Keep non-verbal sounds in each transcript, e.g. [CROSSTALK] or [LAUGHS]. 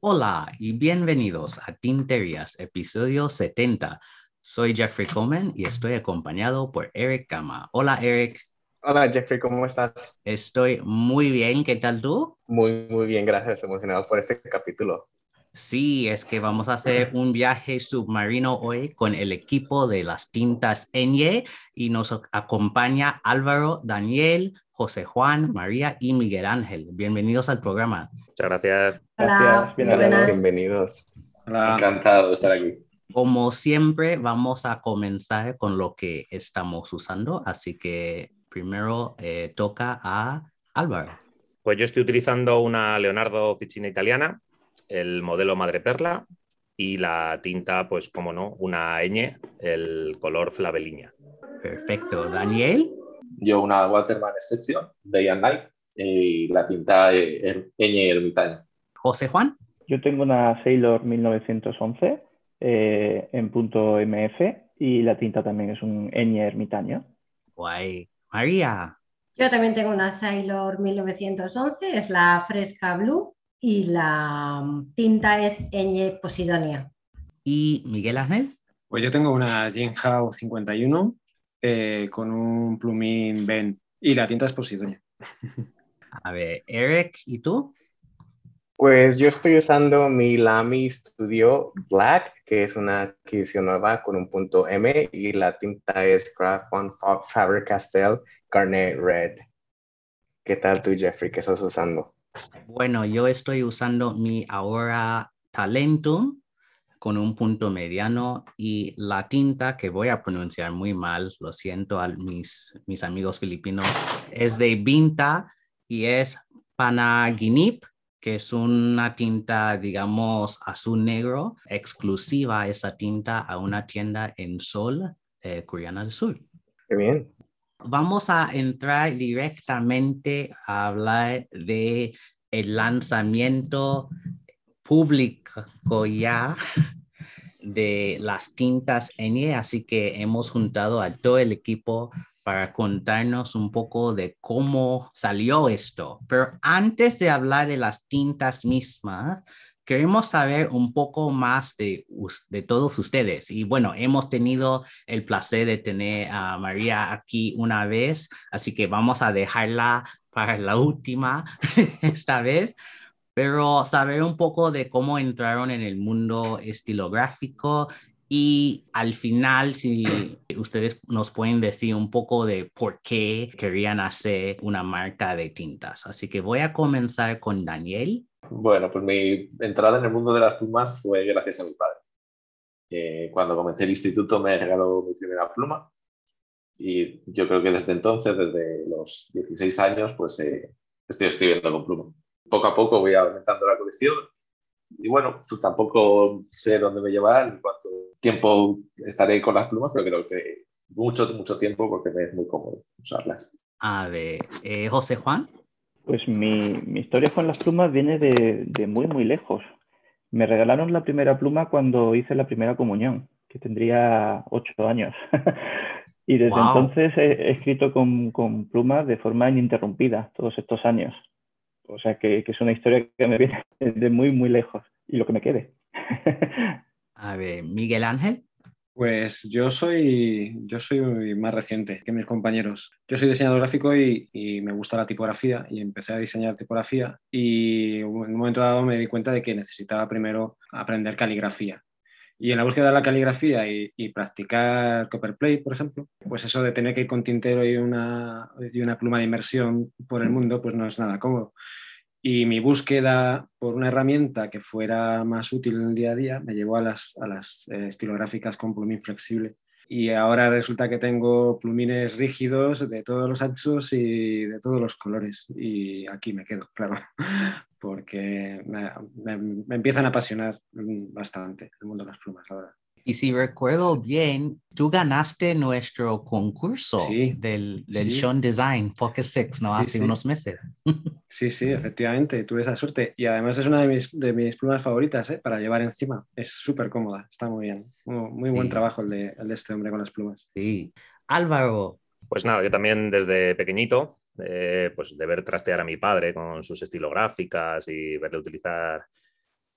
Hola y bienvenidos a Tinterías, episodio 70. Soy Jeffrey Coleman y estoy acompañado por Eric Gama. Hola Eric. Hola Jeffrey, ¿cómo estás? Estoy muy bien, ¿qué tal tú? Muy, muy bien, gracias, emocionado por este capítulo. Sí, es que vamos a hacer [LAUGHS] un viaje submarino hoy con el equipo de las tintas Enye y nos acompaña Álvaro, Daniel, José Juan, María y Miguel Ángel. Bienvenidos al programa. Muchas gracias. Gracias, bienvenidos. bienvenidos. Hola. Encantado de estar aquí. Como siempre, vamos a comenzar con lo que estamos usando, así que primero eh, toca a Álvaro. Pues yo estoy utilizando una Leonardo Ficina italiana, el modelo Madre Perla y la tinta, pues como no, una ñ, el color Flaveliña. Perfecto. Daniel. Yo una Waterman Exception, Day and Night, y la tinta ñ ermitaño. José Juan. Yo tengo una Sailor 1911 eh, en punto MF y la tinta también es un ñ ermitaño. Guay. María. Yo también tengo una Sailor 1911, es la Fresca Blue y la tinta es ñ Posidonia. ¿Y Miguel Ángel? Pues yo tengo una Jinhao 51 eh, con un plumín Ben y la tinta es Posidonia. [LAUGHS] A ver, Eric, ¿y tú? Pues yo estoy usando mi Lamy Studio Black, que es una adquisición nueva con un punto M y la tinta es Craft One Faber-Castell Garnet Red. ¿Qué tal tú, Jeffrey? ¿Qué estás usando? Bueno, yo estoy usando mi Aura Talentum con un punto mediano y la tinta que voy a pronunciar muy mal, lo siento a mis, mis amigos filipinos, es de Vinta y es Panaginip que es una tinta, digamos, azul negro, exclusiva esa tinta a una tienda en Sol, eh, Coreana del Sur. Qué bien. Vamos a entrar directamente a hablar de el lanzamiento público ya [LAUGHS] de las tintas ENIE, así que hemos juntado a todo el equipo para contarnos un poco de cómo salió esto. Pero antes de hablar de las tintas mismas, queremos saber un poco más de, de todos ustedes. Y bueno, hemos tenido el placer de tener a María aquí una vez, así que vamos a dejarla para la última [LAUGHS] esta vez pero saber un poco de cómo entraron en el mundo estilográfico y al final, si ustedes nos pueden decir un poco de por qué querían hacer una marca de tintas. Así que voy a comenzar con Daniel. Bueno, pues mi entrada en el mundo de las plumas fue gracias a mi padre. Cuando comencé el instituto me regaló mi primera pluma y yo creo que desde entonces, desde los 16 años, pues eh, estoy escribiendo con pluma. Poco a poco voy aumentando la colección y bueno, pues tampoco sé dónde me llevará, en cuánto tiempo estaré con las plumas, pero creo que mucho, mucho tiempo porque me es muy cómodo usarlas. A ver, eh, José Juan. Pues mi, mi, historia con las plumas viene de, de, muy, muy lejos. Me regalaron la primera pluma cuando hice la primera comunión, que tendría ocho años. [LAUGHS] y desde wow. entonces he, he escrito con, con, plumas de forma ininterrumpida todos estos años. O sea que, que, es una historia que me viene de muy, muy lejos y lo que me quede. [LAUGHS] A ver, Miguel Ángel. Pues yo soy, yo soy más reciente que mis compañeros. Yo soy diseñador gráfico y, me gusta la tipografía y empecé a diseñar tipografía y en un momento dado me di cuenta de que necesitaba primero aprender caligrafía. Y en la búsqueda de la caligrafía y, y practicar copperplate, por ejemplo, pues eso de tener que ir con tintero y una, y una pluma de inmersión por el mundo, pues no es nada cómodo. Y mi búsqueda por una herramienta que fuera más útil en el día a día me llevó a las, a las eh, estilográficas con plumín flexible. Y ahora resulta que tengo plumines rígidos de todos los anchos y de todos los colores. Y aquí me quedo, [LAUGHS] claro, porque me, me, me empiezan a apasionar bastante el mundo de las plumas, la verdad. Y si recuerdo bien, tú ganaste nuestro concurso sí, del, del sí. Sean Design Focus 6, ¿no? Sí, Hace sí. unos meses. Sí, sí, efectivamente, tuve esa suerte. Y además es una de mis, de mis plumas favoritas ¿eh? para llevar encima. Es súper cómoda, está muy bien. Muy, muy buen trabajo el de, el de este hombre con las plumas. Sí. Álvaro, Pues nada, yo también desde pequeñito, eh, pues de ver trastear a mi padre con sus estilográficas y verle utilizar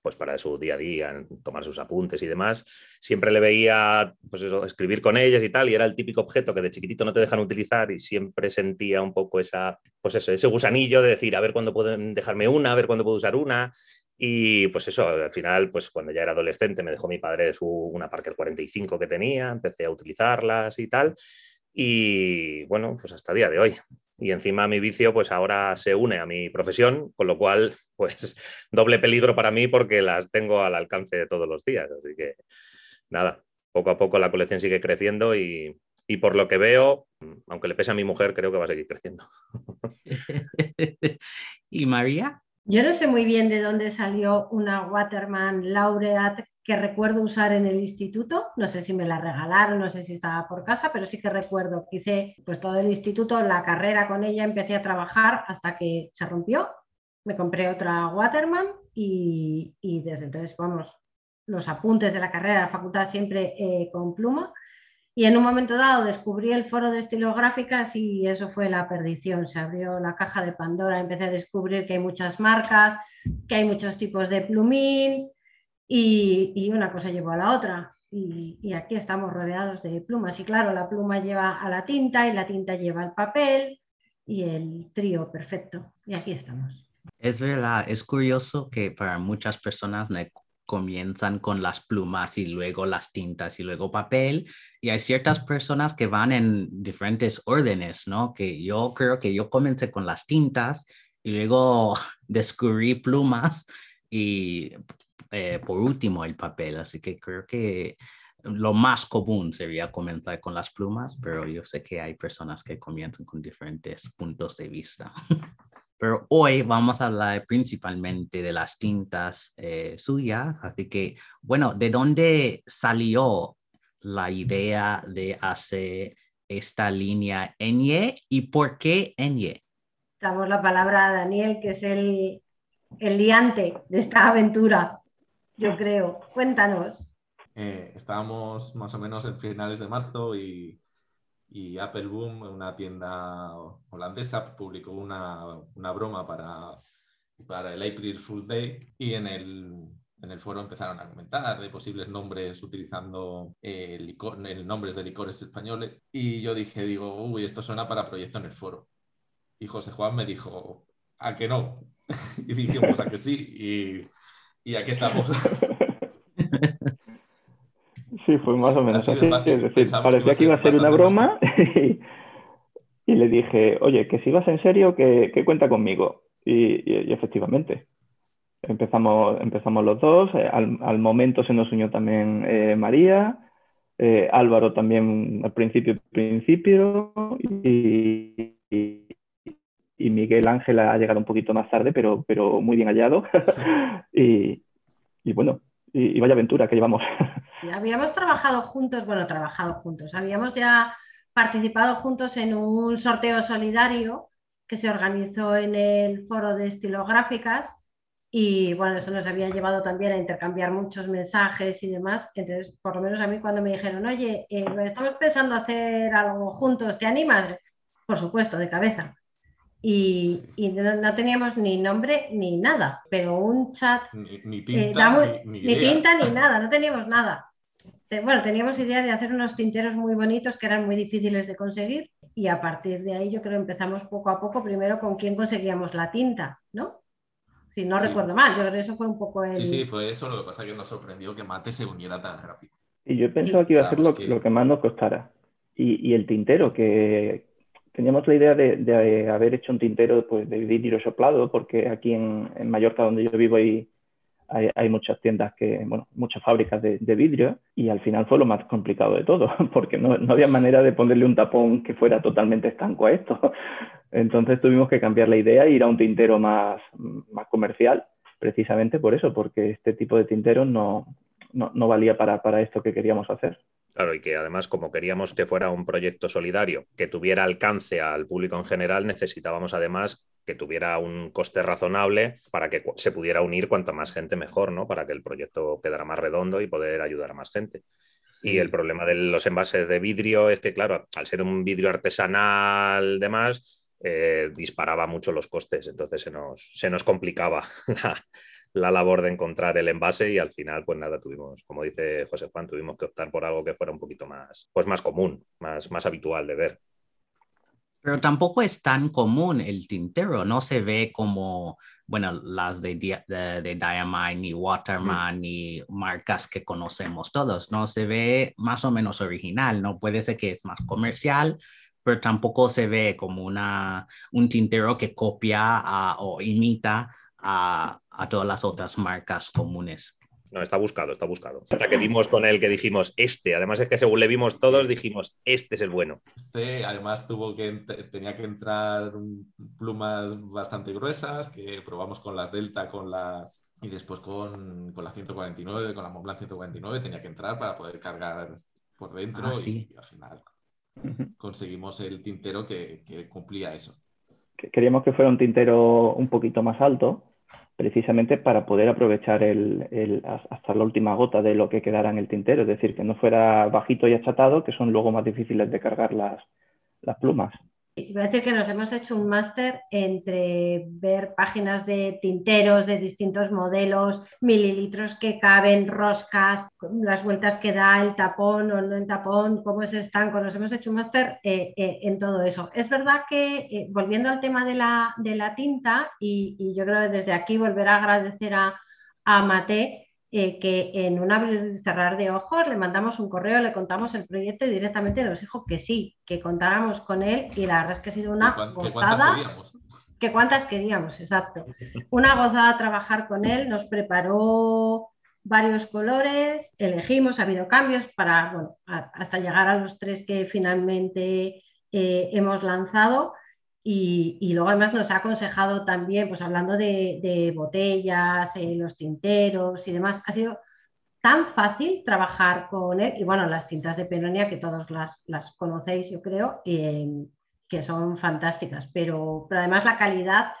pues para su día a día, tomar sus apuntes y demás, siempre le veía pues eso, escribir con ellas y tal, y era el típico objeto que de chiquitito no te dejan utilizar y siempre sentía un poco esa, pues eso, ese gusanillo de decir, a ver cuándo pueden dejarme una, a ver cuándo puedo usar una. Y pues eso, al final, pues cuando ya era adolescente me dejó mi padre su, una Parker 45 que tenía, empecé a utilizarlas y tal. Y bueno, pues hasta día de hoy. Y encima mi vicio, pues ahora se une a mi profesión, con lo cual, [LAUGHS] pues doble peligro para mí porque las tengo al alcance de todos los días. Así que nada, poco a poco la colección sigue creciendo y, y por lo que veo, aunque le pese a mi mujer, creo que va a seguir creciendo. [LAUGHS] ¿y María? Yo no sé muy bien de dónde salió una Waterman Laureate que recuerdo usar en el instituto. No sé si me la regalaron, no sé si estaba por casa, pero sí que recuerdo que hice pues todo el instituto, la carrera con ella, empecé a trabajar hasta que se rompió. Me compré otra Waterman y, y desde entonces, vamos, los apuntes de la carrera, la facultad siempre eh, con pluma. Y en un momento dado descubrí el foro de estilográficas y eso fue la perdición. Se abrió la caja de Pandora, empecé a descubrir que hay muchas marcas, que hay muchos tipos de plumín y, y una cosa llevó a la otra. Y, y, aquí estamos rodeados de plumas. Y claro, la pluma lleva a la tinta y la tinta lleva al papel y el trío perfecto. Y aquí estamos. Es verdad, es curioso que para muchas personas comienzan con las plumas y luego las tintas y luego papel. Y hay ciertas personas que van en diferentes órdenes, ¿no? Que yo creo que yo comencé con las tintas y luego [LAUGHS] descubrí plumas y eh, por último el papel. Así que creo que lo más común sería comenzar con las plumas, pero yo sé que hay personas que comienzan con diferentes puntos de vista. [LAUGHS] Pero hoy vamos a hablar principalmente de las tintas eh, suyas, así que, bueno, ¿de dónde salió la idea de hacer esta línea Enye y por qué Enye? Damos la palabra a Daniel, que es el, el liante de esta aventura, yo creo. Cuéntanos. Eh, estábamos más o menos en finales de marzo y y Apple Boom, una tienda holandesa, publicó una, una broma para, para el April Fool Day y en el, en el foro empezaron a comentar de posibles nombres utilizando eh, el nombres de licores españoles y yo dije, digo, uy, esto suena para proyecto en el foro. Y José Juan me dijo, ¿a que no? [LAUGHS] y dijimos, ¿a que sí? Y, y aquí estamos. [LAUGHS] Sí, fue más o menos Así. Es decir, parecía que iba a ser una broma [LAUGHS] y, y le dije, oye, que si vas en serio, que, que cuenta conmigo. Y, y- y efectivamente, empezamos, empezamos los dos. eh, Al, al momento se nos unió también eh, María, eh, Álvaro también al principio, principio, y, y- Miguel Ángel ha llegado un poquito más tarde, pero, pero muy bien hallado. [LAUGHS] y, bueno, y, vaya aventura que llevamos. [LAUGHS] Habíamos trabajado juntos, bueno, trabajado juntos, habíamos ya participado juntos en un sorteo solidario que se organizó en el foro de estilográficas y bueno, eso nos había llevado también a intercambiar muchos mensajes y demás. Entonces, por lo menos a mí cuando me dijeron, oye, eh, estamos pensando hacer algo juntos, ¿te animas? Por supuesto, de cabeza. Y, y no, no teníamos ni nombre ni nada, pero un chat Ni, ni eh, tinta, damos- ni, ni tinta ni nada, no [LAUGHS] teníamos nada. Eh, Bueno, teníamos idea de hacer unos tinteros muy bonitos que eran muy difíciles de conseguir y a partir de ahí yo creo empezamos poco a poco, primero con quién conseguíamos la tinta, ¿no? Si no Sí. recuerdo mal, yo creo que eso fue un poco el... Sí, sí, fue eso. Lo que pasa es que nos sorprendió que Mate se uniera tan rápido. Y yo pensaba que iba a ser lo, que- lo que más nos costara. Y, y el tintero, que teníamos la idea de, haber hecho un tintero pues, de vidrio soplado, porque aquí en, Mallorca, donde yo vivo, hay, muchas tiendas, muchas fábricas de, de vidrio, y al final fue lo más complicado de todo, [LAUGHS] porque no, no había manera de ponerle un tapón que fuera totalmente estanco a esto. [LAUGHS] Entonces tuvimos que cambiar la idea e ir a un tintero más, comercial, precisamente por eso, porque este tipo de tinteros no, valía para esto que queríamos hacer. Claro, y que además, como queríamos que fuera un proyecto solidario que tuviera alcance al público en general, necesitábamos además que tuviera un coste razonable para que se pudiera unir cuanta más gente mejor, ¿no? Para que el proyecto quedara más redondo y poder ayudar a más gente. Y el problema de los envases de vidrio es que, claro, al ser un vidrio artesanal, demás, eh, disparaba mucho los costes. Entonces se nos, se nos complicaba [LAUGHS] la, la, labor de encontrar el envase y al final, pues nada, tuvimos, como dice José Juan, tuvimos que optar por algo que fuera un poquito más, pues más común, más, más habitual de ver. Pero tampoco es tan común el tintero, no se ve como, bueno, las de, de, de Diamine ni Waterman ni marcas que conocemos todos, no se ve más o menos original, no puede ser que es más comercial, pero tampoco se ve como una, un tintero que copia o imita a, a todas las otras marcas comunes no, está buscado, está buscado. Hasta que vimos con él que dijimos, este. Además es que según le vimos todos, dijimos, este es el bueno. Este, además, tuvo que tenía que entrar plumas bastante gruesas, que probamos con las Delta, con las. Y después con, con la 149, con la Montblanc 149, tenía que entrar para poder cargar por dentro. Ah, y, al final conseguimos el tintero que, que cumplía eso. Queríamos que fuera un tintero un poquito más alto precisamente para poder aprovechar el, hasta la última gota de lo que quedara en el tintero, es decir, que no fuera bajito y achatado, que son luego más difíciles de cargar las plumas. Voy a decir que nos hemos hecho un máster entre ver páginas de tinteros de distintos modelos, mililitros que caben, roscas, las vueltas que da el tapón o no el tapón, cómo es estanco. Nos hemos hecho un máster eh, eh, en todo eso. Es verdad que, eh, volviendo al tema de la, de la tinta, y, yo creo que desde aquí volver a agradecer a, a Mate, eh, que en un abrir y cerrar de ojos le mandamos un correo, le contamos el proyecto y directamente nos dijo que sí, que contáramos con él y la verdad es que ha sido una ¿Que gozada. queríamos? Que cuántas queríamos, exacto. [LAUGHS] Una gozada trabajar con él, nos preparó varios colores, elegimos, ha habido cambios para, bueno, hasta llegar a los tres que finalmente eh, hemos lanzado y, luego además nos ha aconsejado también, pues hablando de, botellas, eh, los tinteros y demás, ha sido tan fácil trabajar con él. Y bueno, las cintas de Penonia, que todos las, las conocéis, yo creo, eh, que son fantásticas. Pero, pero además la calidad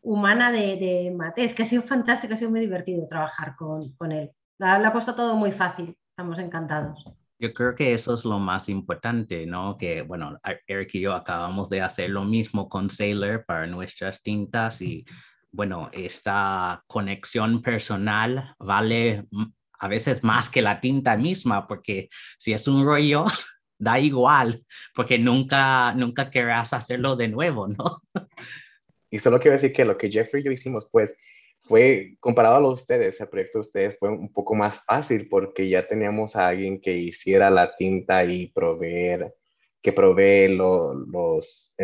humana de, de Mate, es que ha sido fantástico, ha sido muy divertido trabajar con, con él. Lo ha puesto todo muy fácil, estamos encantados. Yo creo que eso es lo más importante, ¿no? Que, bueno, Eric y yo acabamos de hacer lo mismo con Sailor para nuestras tintas y, bueno, esta conexión personal vale a veces más que la tinta misma, porque si es un rollo, [LAUGHS] da igual, porque nunca, nunca querrás hacerlo de nuevo, ¿no? Y solo quiero decir que lo que Jeffrey y yo hicimos, pues, comparado a los ustedes, el proyecto de ustedes fue un poco más fácil porque ya teníamos a alguien que hiciera la tinta y proveer, que provee los,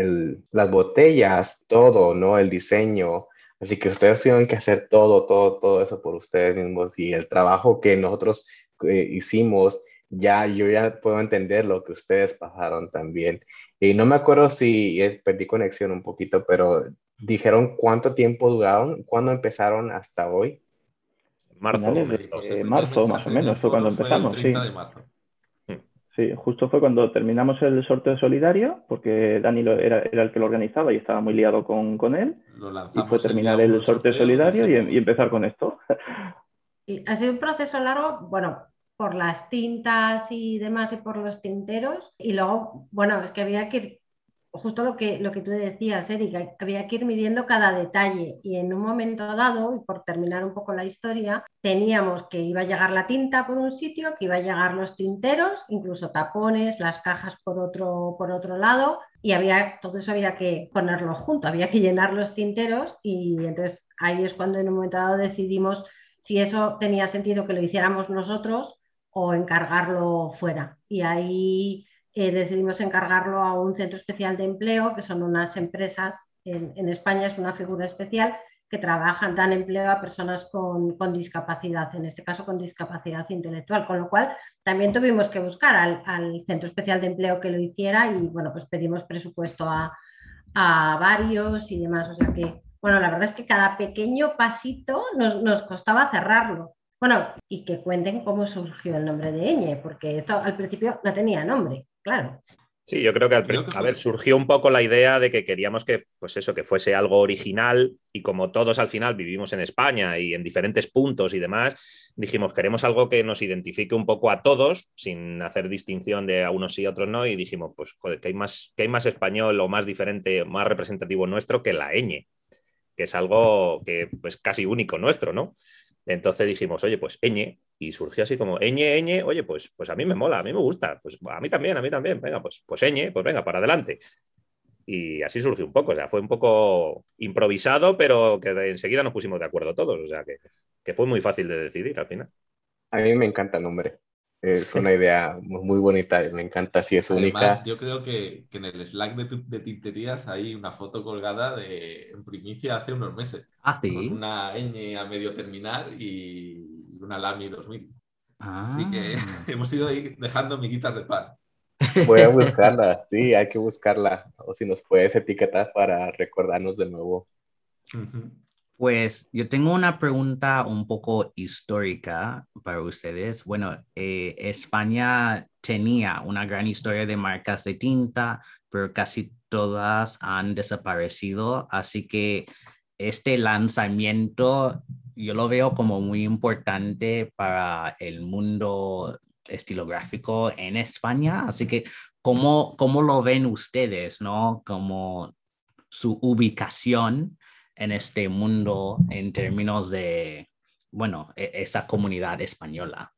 las botellas, todo, ¿no? El diseño. Así que ustedes tuvieron que hacer todo, todo, todo eso por ustedes mismos y el trabajo que nosotros eh, hicimos, ya yo ya puedo entender lo que ustedes pasaron también. Y no me acuerdo si es, perdí conexión un poquito, pero dijeron cuánto tiempo duraron, cuándo empezaron hasta hoy. Marzo, de, marzo más o menos fue cuando empezamos. sí. sí, justo fue cuando terminamos el sorteo solidario, porque Dani era, era, el que lo organizaba y estaba muy liado con, con él. y fue terminar el, sorteo, solidario y, y, empezar con esto. Y ha sido un proceso largo, bueno, por las tintas y demás y por los tinteros. Y luego, bueno, es que había que ir justo lo que, lo que tú decías, Erika, había que ir midiendo cada detalle y en un momento dado, y por terminar un poco la historia, teníamos que iba a llegar la tinta por un sitio, que iba a llegar los tinteros, incluso tapones, las cajas por otro, por otro lado, y había, todo eso había que ponerlo junto, había que llenar los tinteros y entonces ahí es cuando en un momento dado decidimos si eso tenía sentido que lo hiciéramos nosotros o encargarlo fuera. Y ahí eh, decidimos encargarlo a un centro especial de empleo, que son unas empresas, en, España es una figura especial, que trabajan, dan empleo a personas con, discapacidad, en este caso con discapacidad intelectual, con lo cual también tuvimos que buscar al, centro especial de empleo que lo hiciera y bueno, pues pedimos presupuesto a, varios y demás, o sea que, bueno, la verdad es que cada pequeño pasito nos, nos costaba cerrarlo. Bueno, y que cuenten cómo surgió el nombre de Eñe, porque esto al principio no tenía nombre claro. Sí, yo creo que, al, Creo que a ver, surgió un poco la idea de que queríamos que, pues eso, que fuese algo original y como todos al final vivimos en España y en diferentes puntos y demás, dijimos, queremos algo que nos identifique un poco a todos sin hacer distinción de a unos sí y a otros no y dijimos, pues joder, que hay más, que hay más español o más diferente, más representativo nuestro que la ñ, que es algo que pues casi único nuestro, ¿no? Entonces dijimos, oye, pues ñ, y surgió así como ñ, ñ, oye, pues, pues a mí me mola, a mí me gusta, pues a mí también, a mí también, venga, pues, pues pues venga, para adelante. Y así surgió un poco, o sea, fue un poco improvisado, pero que enseguida nos pusimos de acuerdo todos, o sea, que, que fue muy fácil de decidir al final. A mí me encanta el nombre. Es una idea muy bonita me encanta si es única. Además, yo creo que, que en el Slack de, tu- de tinterías hay una foto colgada de en primicia hace unos meses, Ah, con sí. una ñ a medio terminar y una Lamy 2000. Ah. Así que [LAUGHS] hemos ido ahí dejando miguitas de pan. Voy a [LAUGHS] buscarla, sí, hay que buscarla. O si nos puedes etiquetar para recordarnos de nuevo. Ujú. Pues yo tengo una pregunta un poco histórica para ustedes. Bueno, eh, España tenía una gran historia de marcas de tinta, pero casi todas han desaparecido. Así que este lanzamiento yo lo veo como muy importante para el mundo estilográfico en España. Así que, ¿cómo, cómo lo ven ustedes, no? Como su ubicación en este mundo en términos de, bueno, e- esa comunidad española.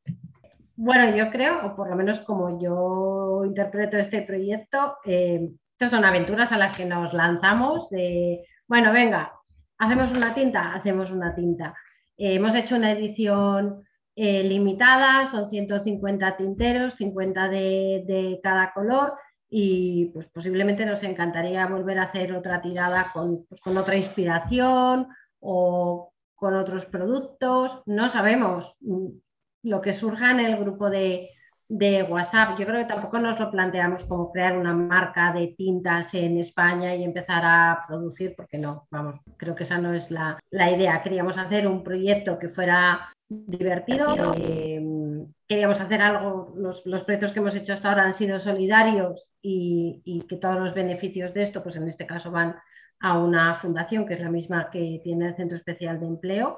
Bueno, yo creo, o por lo menos como yo interpreto este proyecto, eh, estas son aventuras a las que nos lanzamos de, bueno, venga, hacemos una tinta, hacemos una tinta. Eh, hemos hecho una edición eh, limitada, son 150 tinteros, 50 de, de cada color y pues posiblemente nos encantaría volver a hacer otra tirada con, pues, con otra inspiración o con otros productos, no sabemos mm, lo que surja en el grupo de, de WhatsApp. Yo creo que tampoco nos lo planteamos como crear una marca de tintas en España y empezar a producir, porque no, vamos, creo que esa no es la, la idea. Queríamos hacer un proyecto que fuera divertido, eh, queríamos hacer algo, los, los proyectos que hemos hecho hasta ahora han sido solidarios y, y que todos los beneficios de esto, pues en este caso van a una fundación que es la misma que tiene el Centro Especial de Empleo,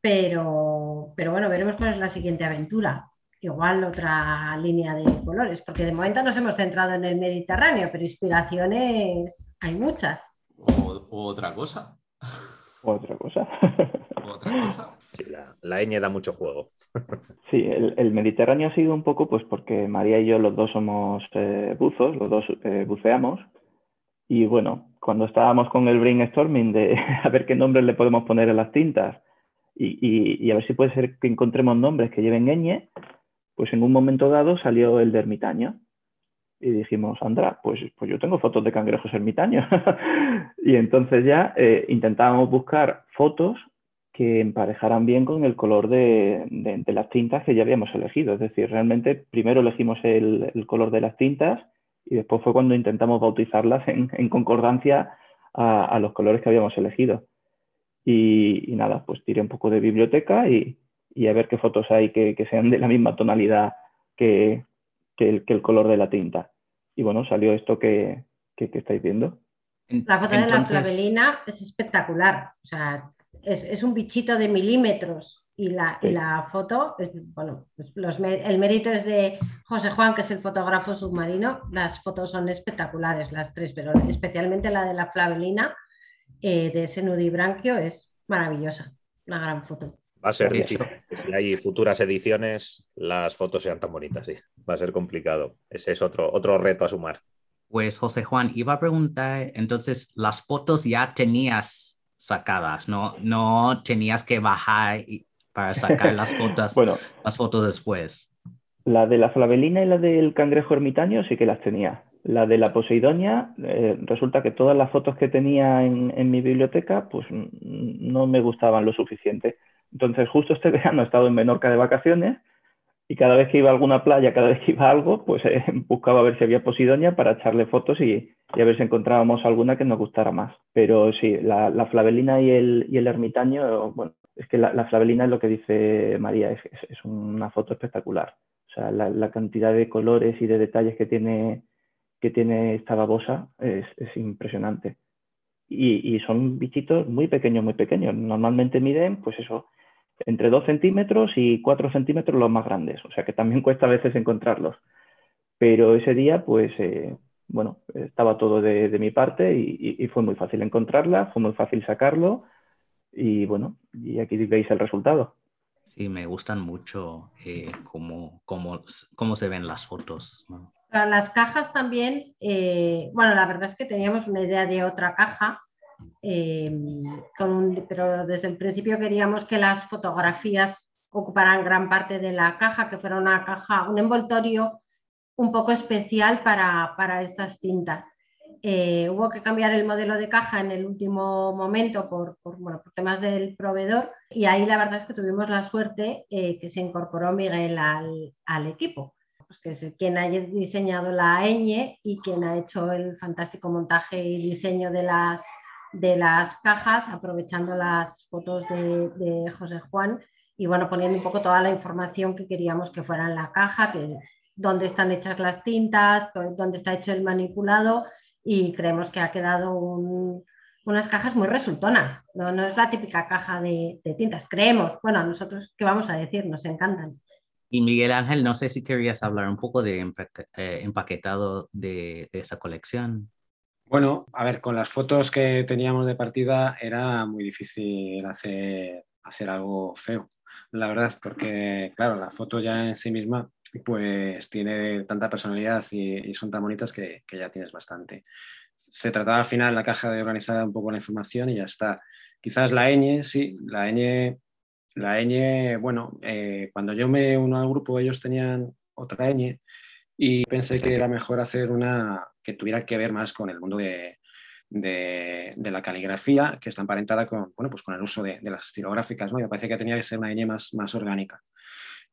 pero, pero bueno, veremos cuál es la siguiente aventura. Igual otra línea de colores, porque de momento nos hemos centrado en el Mediterráneo, pero inspiraciones hay muchas. O, o otra cosa. Otra cosa. o [LAUGHS] otra cosa. Sí, la, la ñ da mucho juego. Sí, el, Mediterráneo ha sido un poco pues porque María y yo los dos somos eh, buzos, los dos eh, buceamos. Y bueno, cuando estábamos con el brainstorming de [LAUGHS] a ver qué nombres le podemos poner a las tintas y a ver si puede ser que encontremos nombres que lleven ñ, pues en un momento dado salió el de ermitaño. Y dijimos, Andra, pues, pues yo tengo fotos de cangrejos ermitaños. [LAUGHS] y entonces ya eh, intentábamos buscar fotos que emparejaran bien con el color de, de- de las tintas que ya habíamos elegido. Es decir, realmente primero elegimos el, el color de las tintas y después fue cuando intentamos bautizarlas en, en concordancia a, a los colores que habíamos elegido. Y, y nada, pues tiré un poco de biblioteca y, y a ver qué fotos hay que, que sean de la misma tonalidad que, que el, que el color de la tinta. Y bueno, salió esto que, que- que estáis viendo. En- La foto de la flavelina es espectacular. O sea, es, es un bichito de milímetros y la, y la foto, es- bueno, pues los el mérito es de José Juan, que es el fotógrafo submarino. Las fotos son espectaculares, las tres, pero especialmente la de la flavelina eh, de ese nudibranquio es maravillosa. Una gran foto. Va a ser difícil. que Si hay futuras ediciones, las fotos sean tan bonitas, sí. Va a ser complicado. Ese es otro, otro reto a sumar. Pues José Juan, iba a preguntar, entonces las fotos ya tenías sacadas, no, no tenías que bajar para sacar las fotos, [LAUGHS] Bueno, las fotos después. La de la flavelina y la del cangrejo ermitaño sí que las tenía. La de la Poseidonia, eh, resulta que todas las fotos que tenía en, en mi biblioteca, pues no me gustaban lo suficiente. Entonces, justo este [LAUGHS] verano he estado en Menorca de vacaciones y cada vez que iba a alguna playa, cada vez que iba a algo, pues eh, [LAUGHS] buscaba ver si había Posidonia para echarle fotos y, a ver si encontrábamos alguna que nos gustara más. Pero sí, la, la flavelina y el, y el ermitaño, bueno, es que la, la flavelina es lo que dice María, es, es- es una foto espectacular. O sea, la, la cantidad de colores y de detalles que tiene, que tiene esta babosa es, impresionante. Y, y, son bichitos muy pequeños, muy pequeños. Normalmente miden, pues eso, entre 2 centímetros y 4 centímetros los más grandes. O sea que también [LAUGHS] cuesta a veces encontrarlos. Pero ese día, pues, eh, bueno, estaba todo de, mi parte y, fue muy fácil encontrarla, fue muy fácil sacarlo y bueno, y aquí veis el resultado. Sí, me gustan mucho eh, cómo, cómo, cómo, se ven las fotos. las cajas también, eh, bueno, la verdad es que teníamos una idea de otra caja, eh, pero desde el principio queríamos que las fotografías ocuparan gran parte de la caja, que fuera una caja, un envoltorio un poco especial para, estas tintas. Eh, hubo que cambiar el modelo de caja en el último momento por, temas del proveedor y ahí la verdad es que tuvimos la suerte eh, que se incorporó Miguel al, equipo, pues que es quien ha diseñado la ñ y quien ha hecho el fantástico montaje y diseño de las, de las cajas, aprovechando las fotos de, de José Juan y bueno, poniendo un poco toda la información que queríamos que fuera en la caja, que dónde están hechas las tintas, dónde está hecho el manipulado y creemos que ha quedado unas cajas muy resultonas. No, no es la típica caja de, tintas, creemos. Bueno, a nosotros, ¿qué vamos a decir? Nos encantan. Y Miguel Ángel, no sé si querías hablar un poco de eh, empaquetado de, esa colección. Bueno, a ver, con las fotos que teníamos de partida era muy difícil hacer, hacer algo feo, la verdad, porque claro, la foto ya en sí misma pues tiene tanta personalidad y, son tan bonitas que, ya tienes bastante. Se trataba al final la caja de organizar un poco la información y ya está. Quizás la ñ, sí, la ñ, la ñ bueno, eh, cuando yo me uno al grupo ellos tenían otra ñ y pensé que era mejor hacer una que tuviera que ver más con el mundo de, la caligrafía, que está emparentada con, bueno, pues con el uso de, las estilográficas. ¿no? me parece que tenía que ser una ñ más, más orgánica.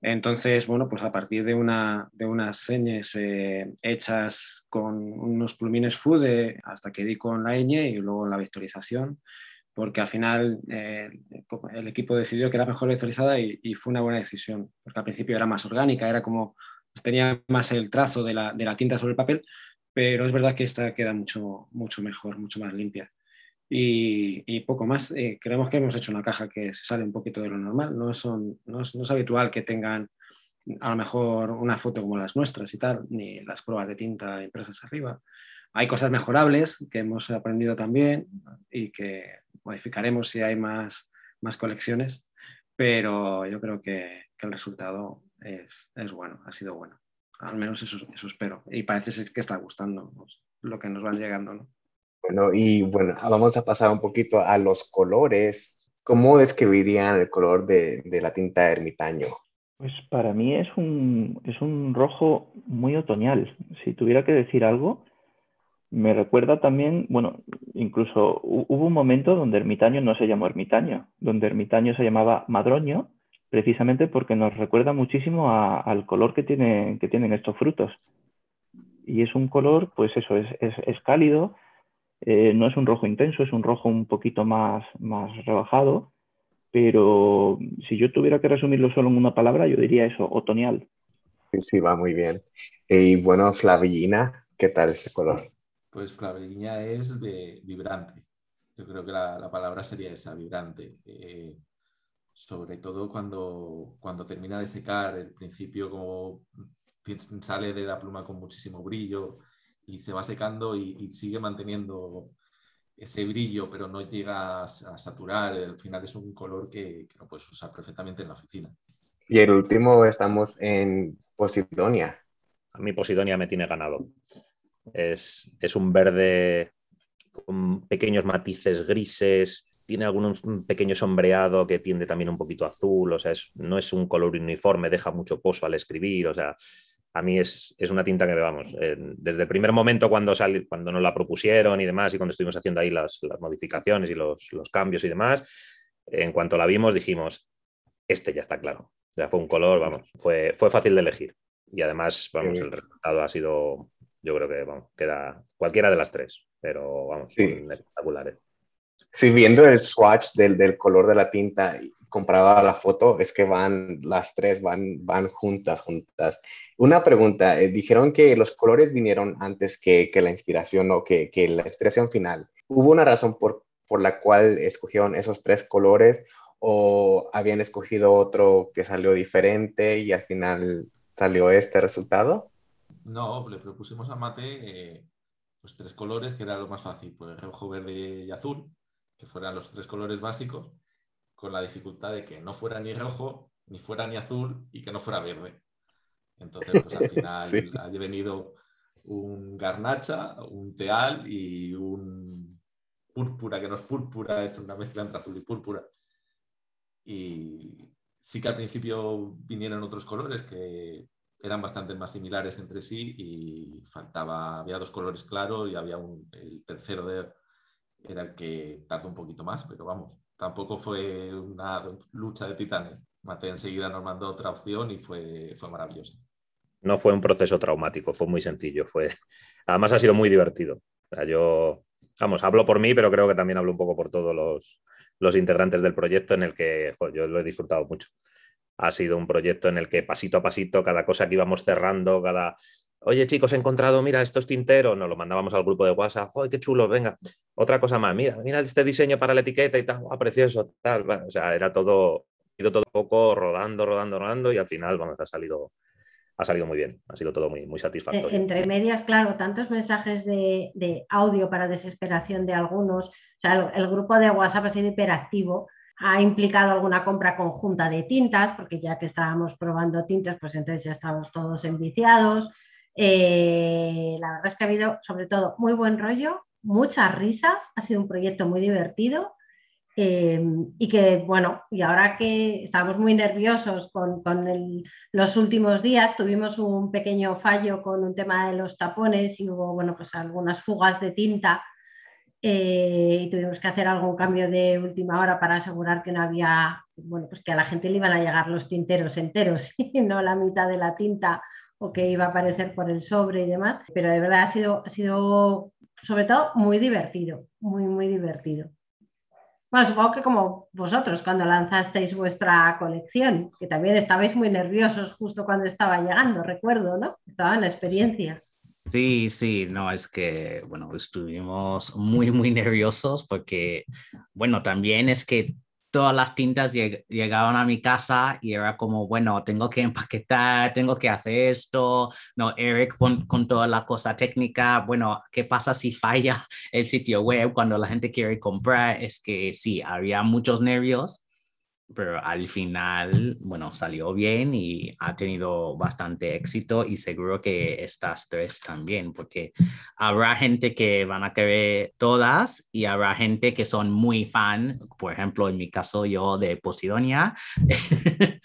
Entonces, bueno, pues a partir de, una, de unas señas eh, hechas con unos plumines FUDE hasta que di con la ñ y luego la vectorización, porque al final eh, el equipo decidió que era mejor vectorizada y, fue una buena decisión, porque al principio era más orgánica, era como tenía más el trazo de la, de la tinta sobre el papel, pero es verdad que esta queda mucho, mucho mejor, mucho más limpia. Y, poco más. Eh, creemos que hemos hecho una caja que se sale un poquito de lo normal. No, son, no, es, habitual que tengan a lo mejor una foto como las nuestras y tal, ni las pruebas de tinta impresas arriba. Hay cosas mejorables que hemos aprendido también y que modificaremos si hay más, más colecciones, pero yo creo que, el resultado es, es, bueno, ha sido bueno. Al menos eso, eso espero. Y parece que está gustando lo que nos van llegando. ¿no? Bueno, y bueno, vamos a pasar un poquito a los colores. ¿Cómo describirían el color de, la tinta ermitaño? Pues para mí es un, es un rojo muy otoñal. Si tuviera que decir algo, me recuerda también, bueno, incluso hubo un momento donde ermitaño no se llamó ermitaño, donde ermitaño se llamaba madroño, precisamente porque nos recuerda muchísimo al color que, tiene, que tienen estos frutos. Y es un color, pues eso, es, es cálido, eh, no es un rojo intenso, es un rojo un poquito más, más rebajado, pero si yo tuviera que resumirlo solo en una palabra, yo diría eso, otoñal. Sí, sí, va muy bien. Y bueno, Flavillina, ¿qué tal ese color? Pues Flavillina es vibrante. Yo creo que la, palabra sería esa, vibrante. Eh, sobre todo cuando, cuando termina de secar, el principio como sale de la pluma con muchísimo brillo, y se va secando y, sigue manteniendo ese brillo, pero no llega a, saturar. Al final es un color que, lo puedes usar perfectamente en la oficina. Y el último estamos en Posidonia. A mí Posidonia me tiene ganado. Es, es un verde con pequeños matices grises, tiene algún pequeño sombreado que tiende también un poquito azul, o sea, no es un color uniforme, deja mucho pozo al escribir, o sea, a mí es, una tinta que, vamos, desde el primer momento cuando, cuando nos la propusieron y demás, y cuando estuvimos haciendo ahí las, modificaciones y los, cambios y demás, en cuanto la vimos dijimos, este ya está claro. Ya fue un color, vamos, fue, fue fácil de elegir. Y además, vamos, el resultado ha sido, yo creo que, vamos, queda cualquiera de las tres, pero vamos, espectaculares. Sí, viendo el swatch del, color de la tinta, comparado a la foto es que van, las tres van, van juntas, juntas. Una pregunta, eh, dijeron que los colores vinieron antes que, que la inspiración o que, que, la inspiración final. ¿Hubo una razón por, por la cual escogieron esos tres colores o habían escogido otro que salió diferente y al final salió este resultado? No, le propusimos a Mate eh, pues tres colores que era lo más fácil, pues rojo, verde y azul, que fueran los tres colores básicos, con la dificultad de que no fuera ni rojo, ni fuera ni azul y que no fuera verde. Entonces, pues al [LAUGHS] final ha venido un garnacha, un teal y un púrpura, que no es púrpura, es una mezcla entre azul y púrpura. Y sí que al principio vinieron otros colores que eran bastante más similares entre sí y faltaba, había dos colores claros y había un, el tercero de, era el que tardó un poquito más, pero vamos, tampoco fue una lucha de titanes. Mate enseguida nos mandó otra opción y fue, fue maravilloso. No fue un proceso traumático, fue muy sencillo. Fue... Además ha sido muy divertido. yo, vamos, hablo por mí, pero creo que también hablo un poco por todos los, los integrantes del proyecto en el que yo lo he disfrutado mucho. Ha sido un proyecto en el que pasito a pasito, cada cosa que íbamos cerrando, cada, oye chicos, he encontrado, mira, estos tinteros, nos lo mandábamos al grupo de WhatsApp, ¡ay, qué chulo! Venga, otra cosa más, mira, mira este diseño para la etiqueta y tal, ¡ah, precioso! Tal, o sea, era todo, ido todo poco rodando, rodando, rodando y al final, vamos, ha salido, ha salido muy bien, ha sido todo muy, muy satisfactorio. Entre medias, claro, tantos mensajes de, de audio para desesperación de algunos, o sea, el, grupo de WhatsApp ha sido hiperactivo, ha implicado alguna compra conjunta de tintas, porque ya que estábamos probando tintas, pues entonces ya estábamos todos enviciados. Eh, la verdad es que ha habido, sobre todo, muy buen rollo, muchas risas, ha sido un proyecto muy divertido eh, y que, bueno, y ahora que estábamos muy nerviosos con, los últimos días, tuvimos un pequeño fallo con un tema de los tapones y hubo, bueno, pues algunas fugas de tinta eh, y tuvimos que hacer algún cambio de última hora para asegurar que no había, bueno, pues que a la gente le iban a llegar los tinteros enteros [LAUGHS] y no la mitad de la tinta o que iba a aparecer por el sobre y demás. Pero de verdad ha sido, ha sido sobre todo muy divertido, muy, muy divertido. Bueno, supongo que como vosotros cuando lanzasteis vuestra colección, que también estabais muy nerviosos justo cuando estaba llegando, recuerdo, ¿no? Estaba en la experiencia. Sí, sí, no, es que, bueno, estuvimos muy, muy nerviosos porque, bueno, también es que todas las tintas llegaban a mi casa y era como, bueno, tengo que empaquetar, tengo que hacer esto, no, Eric con, con, toda la cosa técnica, bueno, ¿qué pasa si falla el sitio web cuando la gente quiere comprar? Es que sí, había muchos nervios pero al final, bueno, salió bien y ha tenido bastante éxito y seguro que estas tres también, porque habrá gente que van a querer todas y habrá gente que son muy fan, por ejemplo, en mi caso yo de Posidonia. [LAUGHS]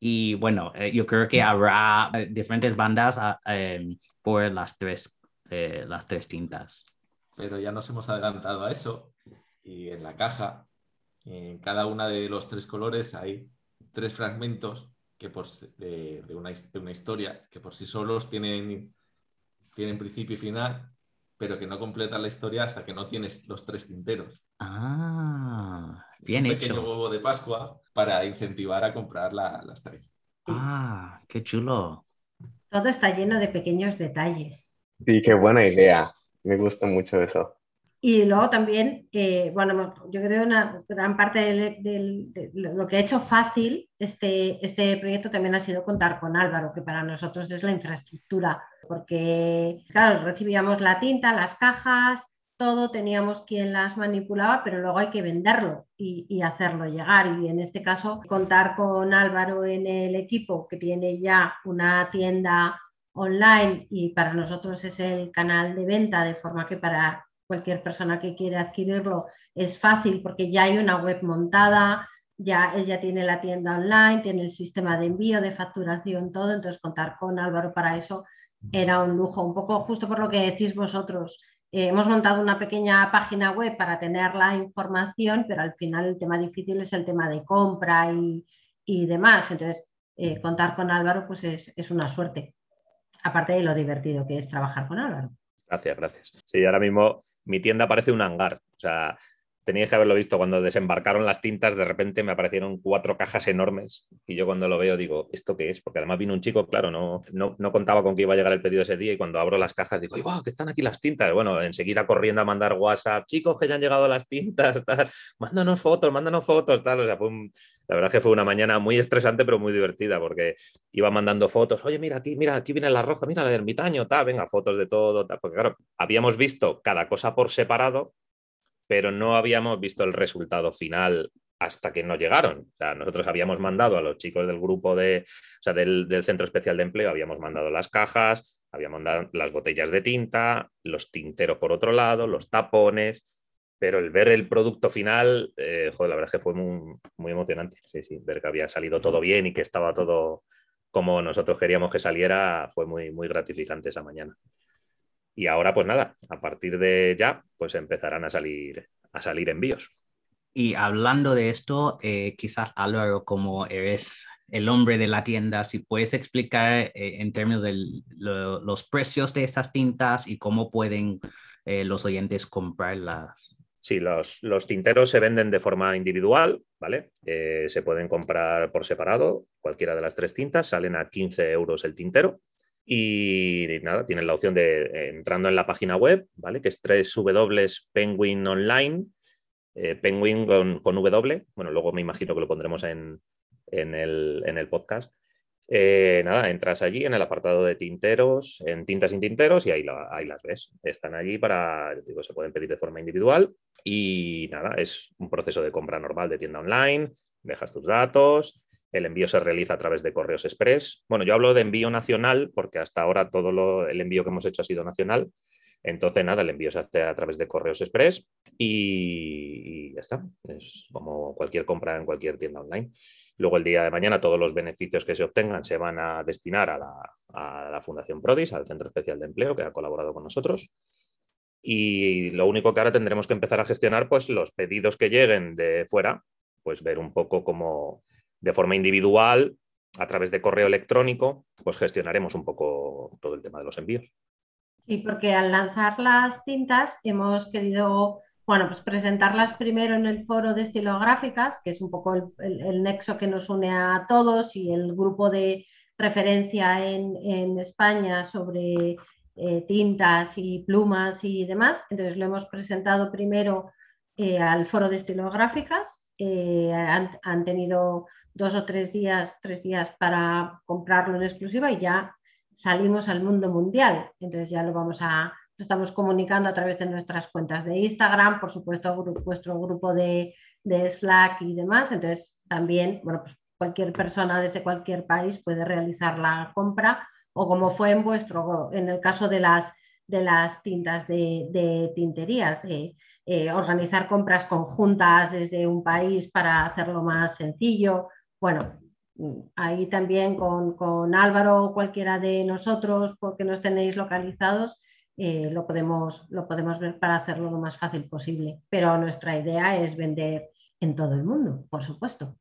y bueno, eh, yo creo que habrá eh, diferentes bandas ah, em, por las tres, eh, las tres tintas. Pero ya nos hemos adelantado a eso y en la caja en cada una de los tres colores hay tres fragmentos que por, de, una, una, historia que por sí solos tienen, tienen principio y final, pero que no completan la historia hasta que no tienes los tres tinteros. Ah, bien es un pequeño huevo de Pascua para incentivar a comprar las tres. Ah, qué chulo. Todo está lleno de pequeños detalles. Sí, qué buena idea. Me gusta mucho eso. Y luego también, eh, bueno, yo creo una gran parte de, lo que ha hecho fácil este, este proyecto también ha sido contar con Álvaro, que para nosotros es la infraestructura, porque, claro, recibíamos la tinta, las cajas, todo, teníamos quien las manipulaba, pero luego hay que venderlo y hacerlo llegar. Y en este caso, contar con Álvaro en el equipo, que tiene ya una tienda online y para nosotros es el canal de venta, de forma que para cualquier persona que quiere adquirirlo es fácil porque ya hay una web montada, ya ella tiene la tienda online, tiene el sistema de envío, de facturación, todo, entonces contar con Álvaro para eso era un lujo, un poco justo por lo que decís vosotros. Eh, hemos montado una pequeña página web para tener la información, pero al final el tema difícil es el tema de compra y, demás. Entonces, eh, contar con Álvaro pues es, es una suerte, aparte de lo divertido que es trabajar con Álvaro. Gracias, gracias. Sí, ahora mismo mi tienda parece un hangar. O sea, teníais que haberlo visto, cuando desembarcaron las tintas, de repente me aparecieron cuatro cajas enormes. Y yo cuando lo veo digo, ¿esto qué es? Porque además vino un chico, claro, no, no, no contaba con que iba a llegar el pedido ese día. Y cuando abro las cajas digo, ¡ay, wow, que están aquí las tintas! Bueno, enseguida corriendo a mandar WhatsApp, chicos, que ya han llegado las tintas, tal, mándanos fotos, mándanos fotos, tal, o sea, fue la verdad es que fue una mañana muy estresante, pero muy divertida, porque iba mandando fotos, oye, mira aquí, mira, aquí viene la roja, mira la ermitaño, tal, venga, fotos de todo, tal, porque claro, habíamos visto cada cosa por separado pero no habíamos visto el resultado final hasta que no llegaron. O sea, nosotros habíamos mandado a los chicos del grupo de, o sea, del, Centro Especial de Empleo, habíamos mandado las cajas, habíamos mandado las botellas de tinta, los tinteros por otro lado, los tapones, pero el ver el producto final, eh, joder, la verdad es que fue muy, muy emocionante. Sí, sí, ver que había salido todo bien y que estaba todo como nosotros queríamos que saliera, fue muy, muy gratificante esa mañana. Y ahora, pues nada, a partir de ya, pues empezarán a salir, a salir envíos. Y hablando de esto, eh, quizás Álvaro, como eres el hombre de la tienda, si puedes explicar eh, en términos de los precios de esas tintas y cómo pueden eh, los oyentes comprarlas. Sí, los, los, tinteros se venden de forma individual, ¿vale? se pueden comprar por separado, cualquiera de las tres tintas, salen a 15 euros el tintero. Y nada, tienen la opción de entrando en la página web, ¿vale? Que es www.penguin online, eh, penguin con, W. Bueno, luego me imagino que lo pondremos en, el, podcast. Eh, nada, entras allí en el apartado de tinteros, en tintas sin tinteros, y ahí, ahí las ves. Están allí para, digo, se pueden pedir de forma individual. Y nada, es un proceso de compra normal de tienda online. Dejas tus datos, el envío se realiza a través de correos express. Bueno, yo hablo de envío nacional porque hasta ahora todo el envío que hemos hecho ha sido nacional. Entonces, nada, el envío se hace a través de correos express y, ya está. Es como cualquier compra en cualquier tienda online. Luego, el día de mañana, todos los beneficios que se obtengan se van a destinar a la, Fundación Prodis, al Centro Especial de Empleo, que ha colaborado con nosotros. Y lo único que ahora tendremos que empezar a gestionar, pues los pedidos que lleguen de fuera, pues ver un poco cómo, de forma individual, a través de correo electrónico, pues gestionaremos un poco todo el tema de los envíos. Sí, porque al lanzar las tintas hemos querido, bueno, pues presentarlas primero en el foro de estilográficas, que es un poco el, nexo que nos une a todos y el grupo de referencia en, España sobre eh, tintas y plumas y demás. Entonces lo hemos presentado primero eh, al foro de estilográficas. Eh, han, tenido dos o tres días, tres días para comprarlo en exclusiva y ya salimos al mundo mundial. Entonces ya lo vamos a, estamos comunicando a través de nuestras cuentas de Instagram, por supuesto, vuestro grupo de, Slack y demás. Entonces también, bueno, pues cualquier persona desde cualquier país puede realizar la compra o como fue en vuestro, en el caso de las, de las tintas de, de tinterías, de eh, organizar compras conjuntas desde un país para hacerlo más sencillo bueno, ahí también con, Álvaro o cualquiera de nosotros, porque nos tenéis localizados, eh, lo, podemos, lo podemos ver para hacerlo lo más fácil posible. Pero nuestra idea es vender en todo el mundo, por supuesto.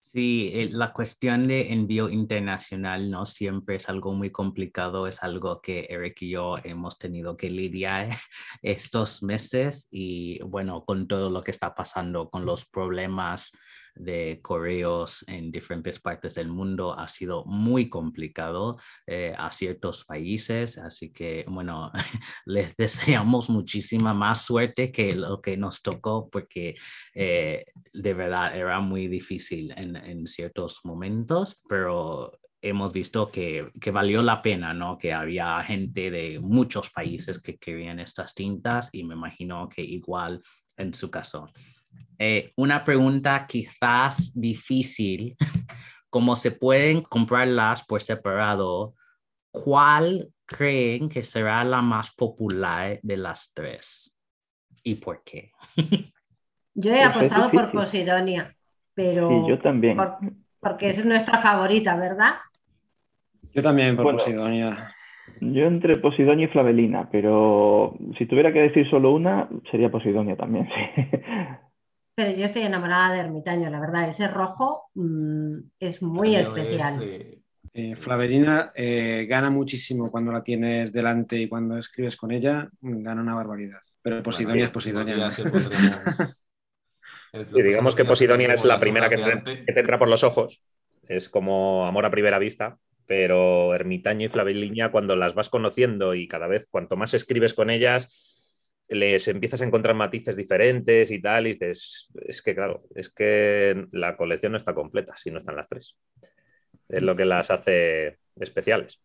Sí, eh, la cuestión de envío internacional no siempre es algo muy complicado, es algo que Eric y yo hemos tenido que lidiar [LAUGHS] estos meses y bueno, con todo lo que está pasando, con los problemas de correos en diferentes partes del mundo ha sido muy complicado eh, a ciertos países, así que bueno, [LAUGHS] les deseamos muchísima más suerte que lo que nos tocó porque eh, de verdad era muy difícil en, en ciertos momentos, pero hemos visto que, que, valió la pena, ¿no? Que había gente de muchos países que querían estas tintas y me imagino que igual en su caso. Eh, una pregunta quizás difícil, [LAUGHS] como se pueden comprarlas por separado, ¿cuál creen que será la más popular de las tres? ¿Y por qué? [LAUGHS] Yo he apostado por Posidonia, pero... yo también. porque es nuestra favorita, ¿verdad? Yo también por Posidonia. Yo entre Posidonia y Flavelina, pero si tuviera que decir solo una, sería Posidonia también, [LAUGHS] sí. Pero yo estoy enamorada de Ermitaño, la verdad. Ese rojo mm, es muy especial. Eh, eh, Flaverina eh, gana muchísimo cuando la tienes delante y cuando escribes con ella, mm, gana una barbaridad. Pero Posidonia es Posidonia. [LAUGHS] Y digamos que Posidonia es la primera que, delante. que te entra por los ojos. Es como amor a primera vista, pero Ermitaño y Flaveliña, cuando las vas conociendo y cada vez cuanto más escribes con ellas, les empiezas a encontrar matices diferentes y tal, y dices, es que claro, es que la colección no está completa si no están las tres. Es lo que las hace especiales.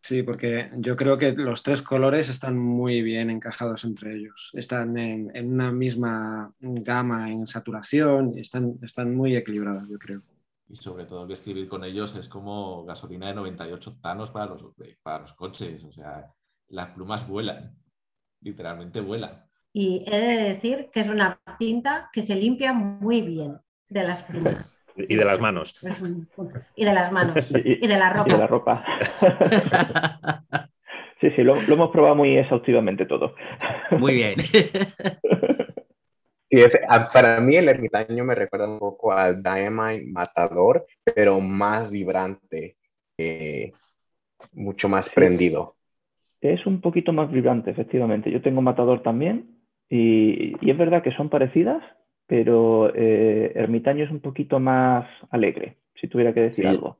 Sí, porque yo creo que los tres colores están muy bien encajados entre ellos. Están en, en una misma gama en saturación, están, están muy equilibradas, yo creo. Y sobre todo que escribir con ellos es como gasolina de 98 octanos para los, para los coches. O sea, las plumas vuelan, literalmente vuelan. Y he de decir que es una tinta que se limpia muy bien de las plumas. [LAUGHS] Y de las manos. Y de las manos. [LAUGHS] Y, Y de la y de la ropa. ropa. [LAUGHS] Sí, sí, lo, lo hemos probado muy exhaustivamente todo. Muy bien. Sí, para mí el ermitaño me recuerda un poco al Diamine Matador, pero más vibrante, eh, mucho más prendido. Es un poquito más vibrante, efectivamente. Yo tengo Matador también y, y es verdad que son parecidas, pero eh, Ermitaño es un poquito más alegre, si tuviera que decir Sí. algo.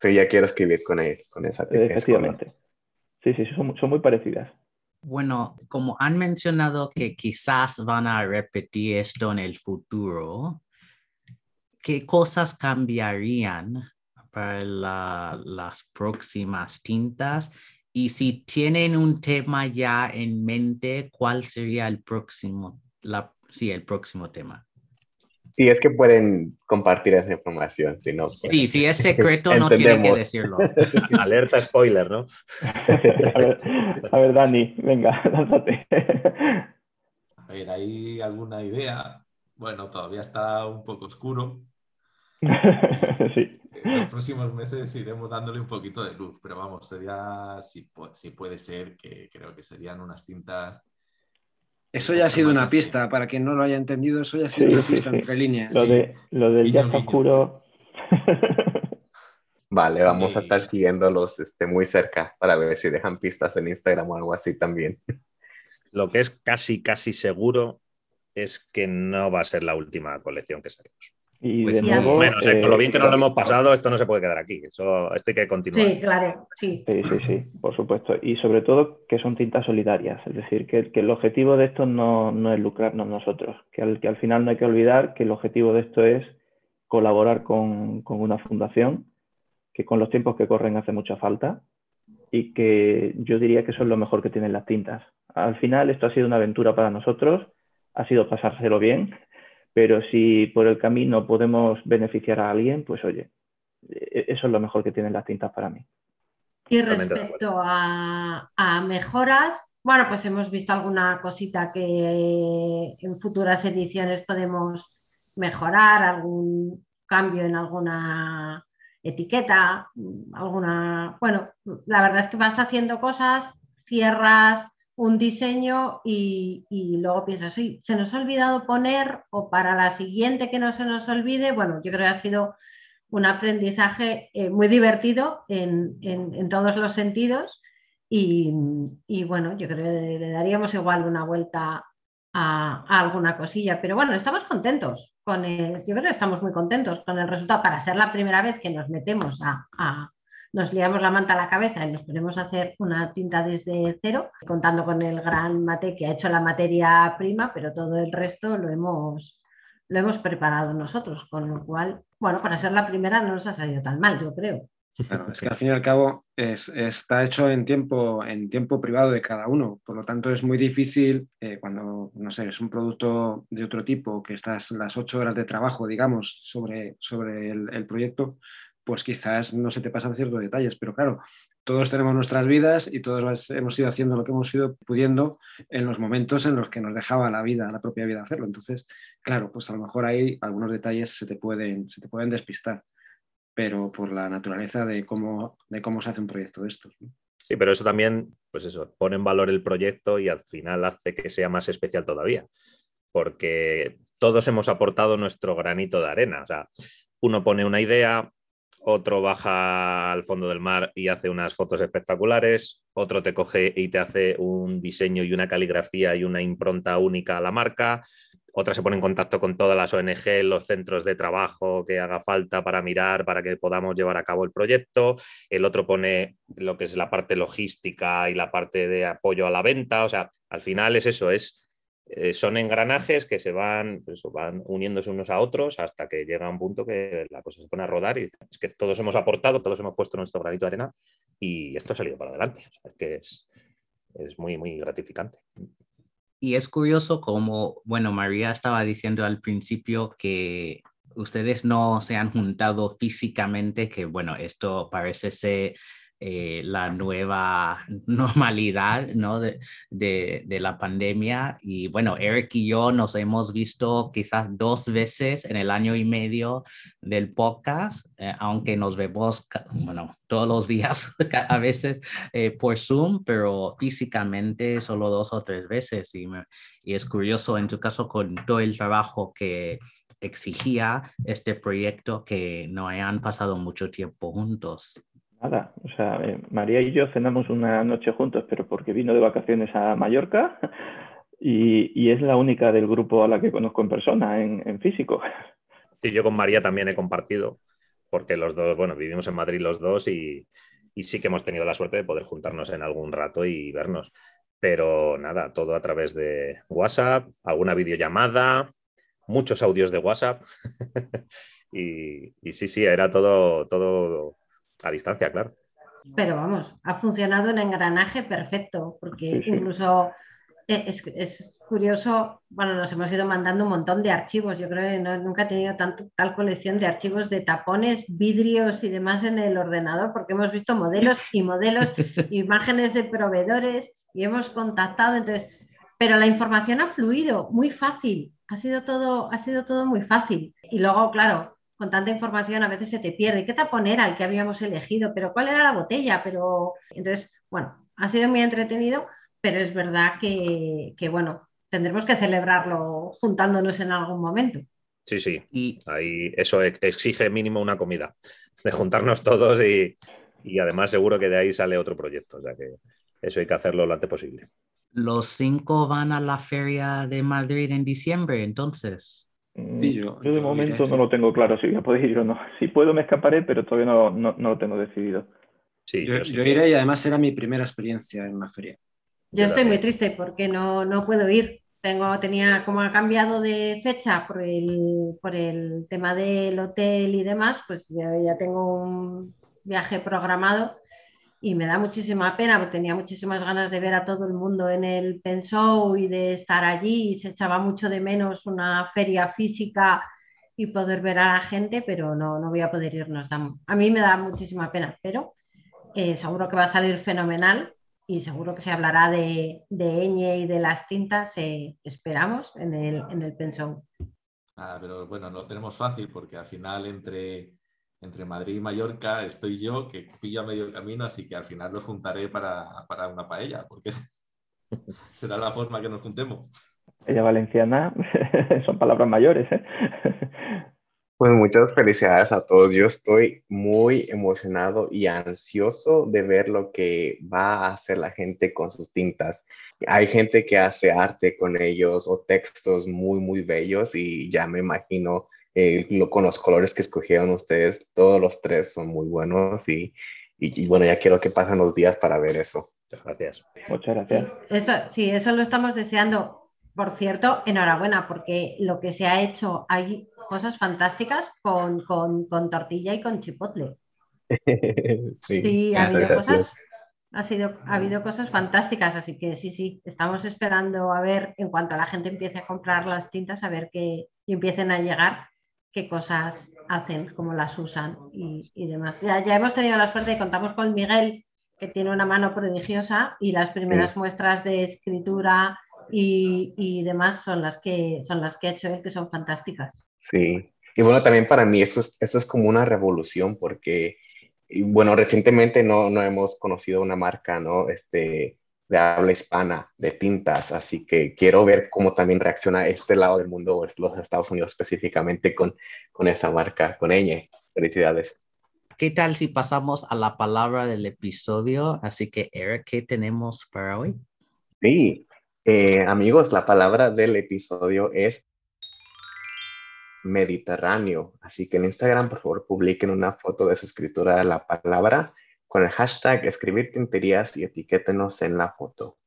Sí, ya quiero escribir con él, con esa Eh, efectivamente. Sí, sí, son, son muy parecidas. Bueno, como han mencionado que quizás van a repetir esto en el futuro, ¿qué cosas cambiarían para la- las próximas tintas? Y si tienen un tema ya en mente, ¿cuál sería el próximo, la, sí, el próximo tema? Sí, es que pueden compartir esa información, si no. pues, Sí, si es secreto, [LAUGHS] no tienen que decirlo. [LAUGHS] Alerta spoiler, ¿no? [LAUGHS] A ver, a ver, Dani, venga, lánzate. A ver, ¿hay alguna idea? Bueno, todavía está un poco oscuro. Sí. En los próximos meses iremos dándole un poquito de luz, pero vamos, sería, si, pu- si puede ser, que creo que serían unas tintas. Eso ya ha sido una pista, para quien no lo haya entendido, eso ya ha [LAUGHS] sido Sí, una pista sí. entre líneas. Lo, de, lo del ya oscuro. Vale, vamos a estar siguiéndolos este, muy cerca para ver si dejan pistas en Instagram o algo así también. Lo que es casi, casi seguro es que no va a ser la última colección que saquemos. Y Pues de sí, nuevo. Bueno, o sea, con lo eh, bien que nos lo hemos pasado, esto no se puede quedar aquí. Eso, esto hay que continuar. Sí, claro, sí. Sí, sí, sí, por supuesto. Y sobre todo que son tintas solidarias, es decir, que, que el objetivo de esto no, no es lucrarnos nosotros, que al, que al final no hay que olvidar que el objetivo de esto es colaborar con, con una fundación que con los tiempos que corren hace mucha falta y que yo diría que eso es lo mejor que tienen las tintas. Al final esto ha sido una aventura para nosotros, ha sido pasárselo bien, pero si por el camino podemos beneficiar a alguien, pues oye, e- eso es lo mejor que tienen las tintas para mí. Y respecto a, a mejoras, bueno, pues hemos visto alguna cosita que en futuras ediciones podemos mejorar, algún cambio en alguna etiqueta, alguna, bueno, la verdad es que vas haciendo cosas, cierras un diseño y, luego piensas, sí, se nos ha olvidado poner o para la siguiente que no se nos olvide, bueno, yo creo que ha sido un aprendizaje eh, muy divertido en, en- todos los sentidos y, y, bueno, yo creo que le daríamos igual una vuelta a, alguna cosilla, pero bueno, estamos contentos con el, yo creo que estamos muy contentos con el resultado para ser la primera vez que nos metemos a- nos liamos la manta a la cabeza y nos ponemos a hacer una tinta desde cero, contando con el gran mate que ha hecho la materia prima, pero todo el resto lo hemos, lo hemos preparado nosotros, con lo cual, bueno, para ser la primera no nos ha salido tan mal, yo creo. Es que al fin y al cabo es- está hecho en tiempo, en tiempo privado de cada uno, por lo tanto es muy difícil eh, cuando, no sé, es un producto de otro tipo, que estás las ocho horas de trabajo, digamos, sobre, sobre el proyecto, pues quizás no se te pasan ciertos detalles, pero claro, todos tenemos nuestras vidas y todos hemos ido haciendo lo que hemos ido pudiendo en los momentos en los que nos dejaba la vida, la propia vida hacerlo. Entonces, claro, pues a lo mejor ahí algunos detalles se te pueden, se te pueden despistar pero por la naturaleza de cómo, de cómo se hace un proyecto de estos. Sí, pero eso también, pues eso, pone en valor el proyecto y al final hace que sea más especial todavía, porque todos hemos aportado nuestro granito de arena. O sea, uno pone una idea, otro baja al fondo del mar y hace unas fotos espectaculares, otro te coge y te hace un diseño y una caligrafía y una impronta única a la marca, otra se pone en contacto con todas las ONG, los centros de trabajo que haga falta para mirar, para que podamos llevar a cabo el proyecto, el otro pone lo que es la parte logística y la parte de apoyo a la venta, o sea, al final es eso, es, eh, son engranajes que se van, pues van uniéndose unos a otros hasta que llega un punto que la cosa se pone a rodar y es que todos hemos aportado, todos hemos puesto nuestro granito de arena y esto ha salido para adelante, es que es, es muy, muy gratificante. Y es curioso como, bueno, María estaba diciendo al principio que ustedes no se han juntado físicamente, que bueno, esto parece ser eh, la nueva [LAUGHS] normalidad ¿no? de, la pandemia. Y bueno, Eric y yo nos hemos visto quizás dos veces en el año y medio del podcast, eh, aunque nos vemos, bueno, todos los días, [LAUGHS] a veces eh, por Zoom, pero físicamente solo dos o tres veces. Y es curioso en tu caso con todo el trabajo que exigía este proyecto que no hayan pasado mucho tiempo juntos. Nada, o sea, eh, María y yo cenamos una noche juntos, pero porque vino de vacaciones a Mallorca [LAUGHS] y, y es la única del grupo a la que conozco en persona, en, en, físico. [LAUGHS] Sí, yo con María también he compartido, porque los dos, bueno, vivimos en Madrid los dos y, y sí que hemos tenido la suerte de poder juntarnos en algún rato y vernos. Pero nada, todo a través de WhatsApp, alguna videollamada, muchos audios de WhatsApp. [LAUGHS] y, y sí, sí, era todo, todo a distancia, claro. Pero vamos, ha funcionado en engranaje perfecto, porque incluso es, es, curioso, bueno, nos hemos ido mandando un montón de archivos, yo creo que no, nunca he tenido tanto, tal colección de archivos de tapones, vidrios y demás en el ordenador, porque hemos visto modelos y modelos, [LAUGHS] imágenes de proveedores y hemos contactado, entonces, pero la información ha fluido muy fácil, ha sido todo, ha sido todo muy fácil. Y luego, claro, con tanta información a veces se te pierde. ¿Qué tapón era el que habíamos elegido? ¿Pero cuál era la botella? Pero entonces, bueno, ha sido muy entretenido, pero es verdad que, que bueno, tendremos que celebrarlo juntándonos en algún momento. Sí, sí. Y ahí eso exige mínimo una comida, de juntarnos todos y, y además seguro que de ahí sale otro proyecto. O sea que eso hay que hacerlo lo antes posible. Los cinco van a la feria de Madrid en diciembre, entonces. Sí, yo, yo, de momento no lo tengo claro si voy a poder ir o no. Si puedo me escaparé, pero todavía no, no, no lo tengo decidido. Sí, yo, yo, iré y además será mi primera experiencia en una feria. Yo estoy muy triste porque no, no puedo ir. Tengo, tenía, como ha cambiado de fecha por el, por el tema del hotel y demás, pues ya, ya tengo un viaje programado y me da muchísima pena porque tenía muchísimas ganas de ver a todo el mundo en el Pensou y de estar allí se echaba mucho de menos una feria física y poder ver a la gente, pero no, no voy a poder irnos. A mí me da muchísima pena, pero eh, seguro que va a salir fenomenal y seguro que se hablará de, de Eñe y de las tintas, eh, esperamos, en el, en el Pensou. Ah, pero bueno, no lo tenemos fácil porque al final entre entre Madrid y Mallorca estoy yo, que pillo a medio camino, así que al final los juntaré para, para una paella, porque [LAUGHS] será la forma que nos juntemos. Ella valenciana, [LAUGHS] son palabras mayores. ¿eh? Pues muchas felicidades a todos. Yo estoy muy emocionado y ansioso de ver lo que va a hacer la gente con sus tintas. Hay gente que hace arte con ellos o textos muy, muy bellos y ya me imagino eh, lo, con los colores que escogieron ustedes, todos los tres son muy buenos y, y, y, bueno, ya quiero que pasen los días para ver eso. Muchas gracias. Muchas gracias. Eso, sí, eso lo estamos deseando. Por cierto, enhorabuena, porque lo que se ha hecho, hay cosas fantásticas con, con, con tortilla y con chipotle. [LAUGHS] sí, sí ha, habido cosas, ha, sido, ha habido cosas fantásticas, así que sí, sí, estamos esperando a ver, en cuanto la gente empiece a comprar las tintas, a ver que empiecen a llegar qué cosas hacen, cómo las usan y, y demás. Ya, ya, hemos tenido la suerte y contamos con Miguel, que tiene una mano prodigiosa y las primeras sí. muestras de escritura y, y, demás son las, que, son las que ha hecho él, que son fantásticas. Sí, y bueno, también para mí eso es, eso es como una revolución porque, y bueno, recientemente no, no hemos conocido una marca, ¿no? Este, de habla hispana, de tintas, así que quiero ver cómo también reacciona este lado del mundo, los Estados Unidos específicamente con, con esa marca, con ella. Felicidades. ¿Qué tal si pasamos a la palabra del episodio? Así que, Eric, ¿qué tenemos para hoy? Sí, eh, amigos, la palabra del episodio es Mediterráneo. Así que en Instagram, por favor, publiquen una foto de su escritura de la palabra con el hashtag escribir tinterías y etiquétenos en la foto.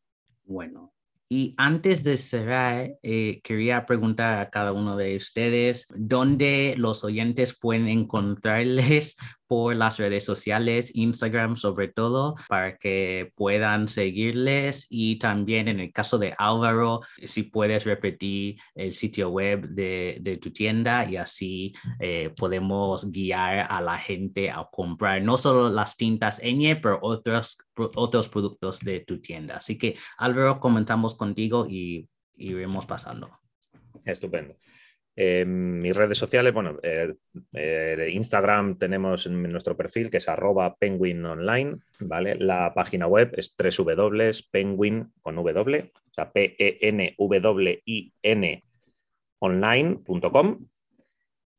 Bueno, y antes de cerrar, eh, quería preguntar a cada uno de ustedes dónde los oyentes pueden encontrarles por las redes sociales, Instagram sobre todo, para que puedan seguirles y también en el caso de Álvaro, si puedes repetir el sitio web de, tu tienda y así eh, podemos guiar a la gente a comprar no solo las tintas Eñe, pero otros, otros productos de tu tienda. Así que Álvaro, comenzamos contigo y iremos pasando. Estupendo. En mis redes sociales, bueno, eh, eh, Instagram tenemos en nuestro perfil que es arroba penguin online, ¿vale? La página web es www.penguin con w, o sea, p e n w i n online.com.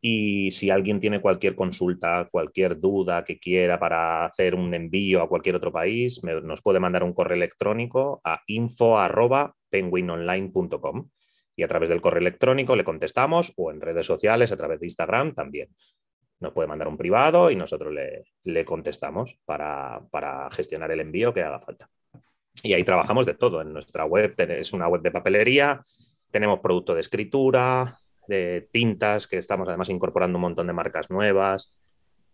Y si alguien tiene cualquier consulta, cualquier duda que quiera para hacer un envío a cualquier otro país, nos puede mandar un correo electrónico a info@penguinonline.com y a través del correo electrónico le contestamos o en redes sociales, a través de Instagram también. Nos puede mandar un privado y nosotros le, contestamos para, gestionar el envío que haga falta. Y ahí trabajamos de todo. En nuestra web es una web de papelería, tenemos producto de escritura, de tintas, que estamos además incorporando un montón de marcas nuevas.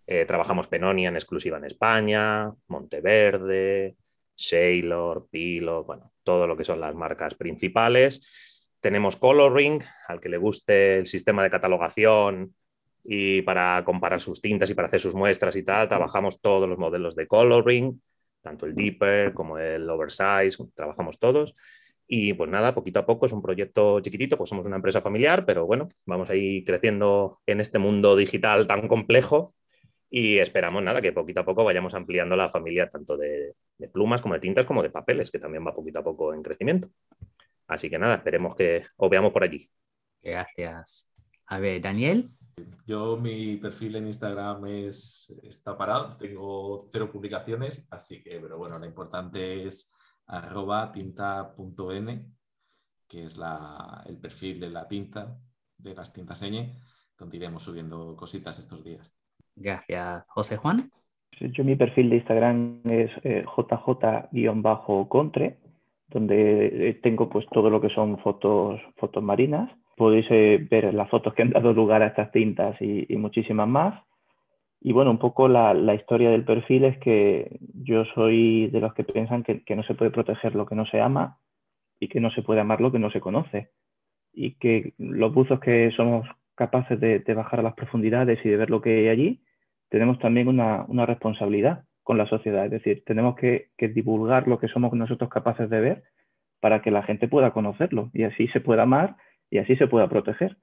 Eh, trabajamos Penonia en exclusiva en España, Monteverde, Sailor, Pilo, bueno, todo lo que son las marcas principales tenemos Coloring, al que le guste el sistema de catalogación y para comparar sus tintas y para hacer sus muestras y tal, trabajamos todos los modelos de Coloring, tanto el Deeper como el Oversize, trabajamos todos. Y pues nada, poquito a poco es un proyecto chiquitito, pues somos una empresa familiar, pero bueno, vamos a ir creciendo en este mundo digital tan complejo y esperamos nada que poquito a poco vayamos ampliando la familia tanto de, de plumas como de tintas como de papeles, que también va poquito a poco en crecimiento. Así que nada, esperemos que os veamos por allí. Gracias. A ver, Daniel. Yo mi perfil en Instagram es, está parado, tengo cero publicaciones, así que, pero bueno, lo importante es arroba tinta.n, que es el perfil de la tinta, de las tintas ñ, donde iremos subiendo cositas estos días. Gracias. José Juan. Yo mi perfil de Instagram es eh, jj-contre donde eh, tengo pues todo lo que son fotos, fotos marinas. Podéis eh, ver las fotos que han dado lugar a estas tintas y, muchísimas más. Y bueno, un poco la, historia del perfil es que yo soy de los que piensan que, que, no se puede proteger lo que no se ama y que no se puede amar lo que no se conoce. Y que los buzos que somos capaces de, de bajar a las profundidades y de ver lo que hay allí, tenemos también una, una responsabilidad con la sociedad. Es decir, tenemos que, divulgar lo que somos nosotros capaces de ver para que la gente pueda conocerlo y así se pueda amar y así se pueda proteger.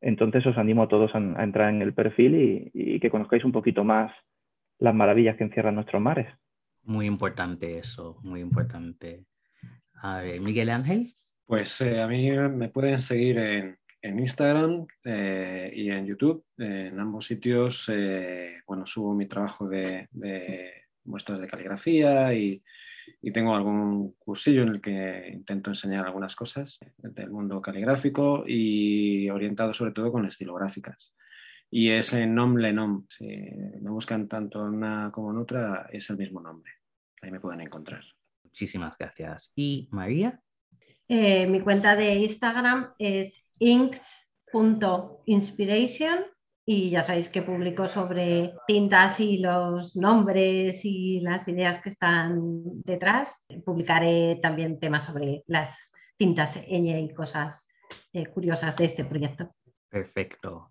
Entonces os animo a todos a, entrar en el perfil y, que conozcáis un poquito más las maravillas que encierran nuestros mares. Muy importante eso, muy importante. A ver, Miguel Ángel. Pues eh, a mí me pueden seguir en, en Instagram eh, y en YouTube. en ambos sitios, eh, bueno, subo mi trabajo de, muestras de caligrafía y, tengo algún cursillo en el que intento enseñar algunas cosas del mundo caligráfico y orientado sobre todo con estilográficas. Y es en nom nom. Si me buscan tanto en una como en otra, es el mismo nombre. Ahí me pueden encontrar. Muchísimas gracias. ¿Y María? Eh, mi cuenta de Instagram es inks.inspiration y ya sabéis que publico sobre tintas y los nombres y las ideas que están detrás. Publicaré también temas sobre las tintas y cosas eh, curiosas de este proyecto. Perfecto.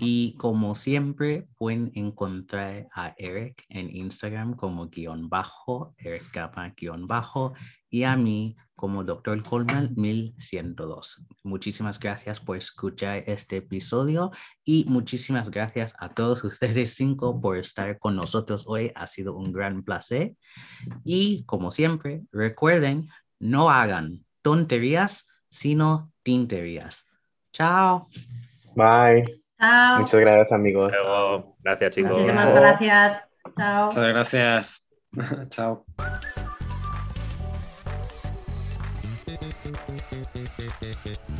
Y como siempre, pueden encontrar a Eric en Instagram como guion bajo, Eric Capa guion bajo, y a mí como Dr. Coleman 1102. Muchísimas gracias por escuchar este episodio y muchísimas gracias a todos ustedes cinco por estar con nosotros hoy. Ha sido un gran placer. Y como siempre, recuerden, no hagan tonterías, sino tinterías. Chao. Bye. Muchas gracias, amigos. Gracias, chicos. Muchísimas gracias. Chao. Muchas gracias. [LAUGHS] Chao. フフフ。